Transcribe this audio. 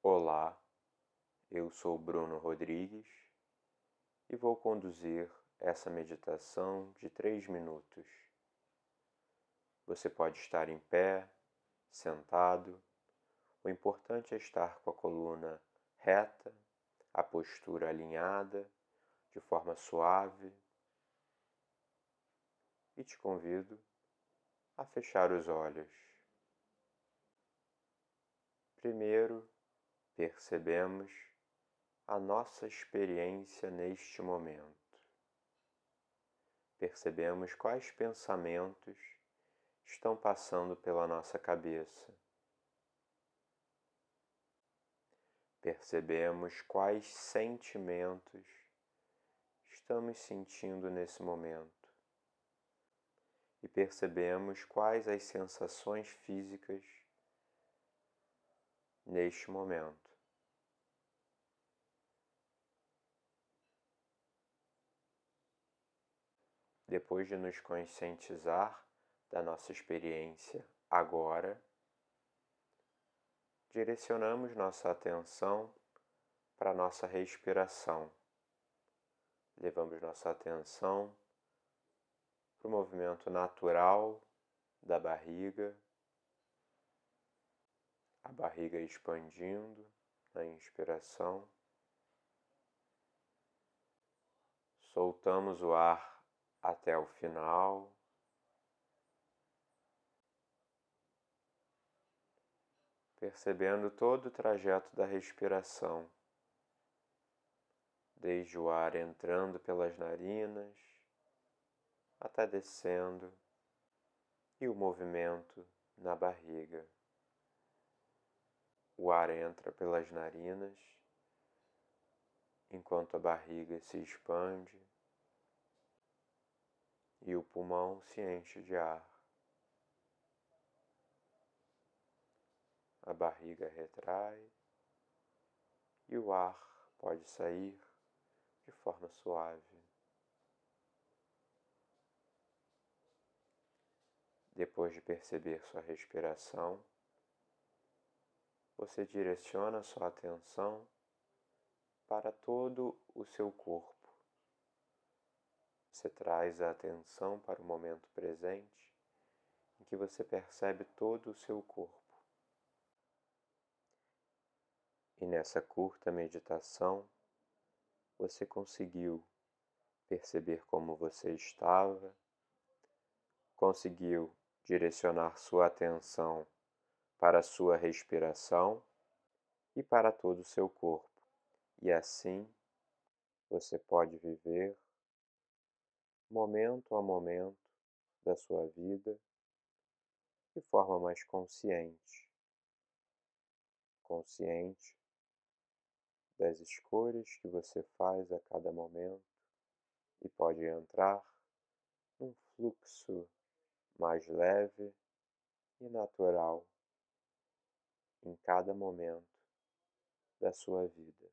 Olá, eu sou Bruno Rodrigues e vou conduzir essa meditação de três minutos. Você pode estar em pé, sentado, o importante é estar com a coluna reta, a postura alinhada, de forma suave. E te convido a fechar os olhos. Primeiro, percebemos a nossa experiência neste momento. Percebemos quais pensamentos estão passando pela nossa cabeça. Percebemos quais sentimentos estamos sentindo nesse momento. E percebemos quais as sensações físicas neste momento. Depois de nos conscientizar da nossa experiência agora, direcionamos nossa atenção para nossa respiração. Levamos nossa atenção para o movimento natural da barriga, a barriga expandindo na inspiração. Soltamos o ar até o final. Percebendo todo o trajeto da respiração, desde o ar entrando pelas narinas até descendo e o movimento na barriga. O ar entra pelas narinas enquanto a barriga se expande e o pulmão se enche de ar. A barriga retrai e o ar pode sair de forma suave. Depois de perceber sua respiração, você direciona sua atenção para todo o seu corpo. Você traz a atenção para o momento presente em que você percebe todo o seu corpo. E nessa curta meditação, você conseguiu perceber como você estava, conseguiu direcionar sua atenção para a sua respiração e para todo o seu corpo. E assim você pode viver momento a momento da sua vida de forma mais consciente. Consciente das escolhas que você faz a cada momento e pode entrar num fluxo mais leve e natural em cada momento da sua vida.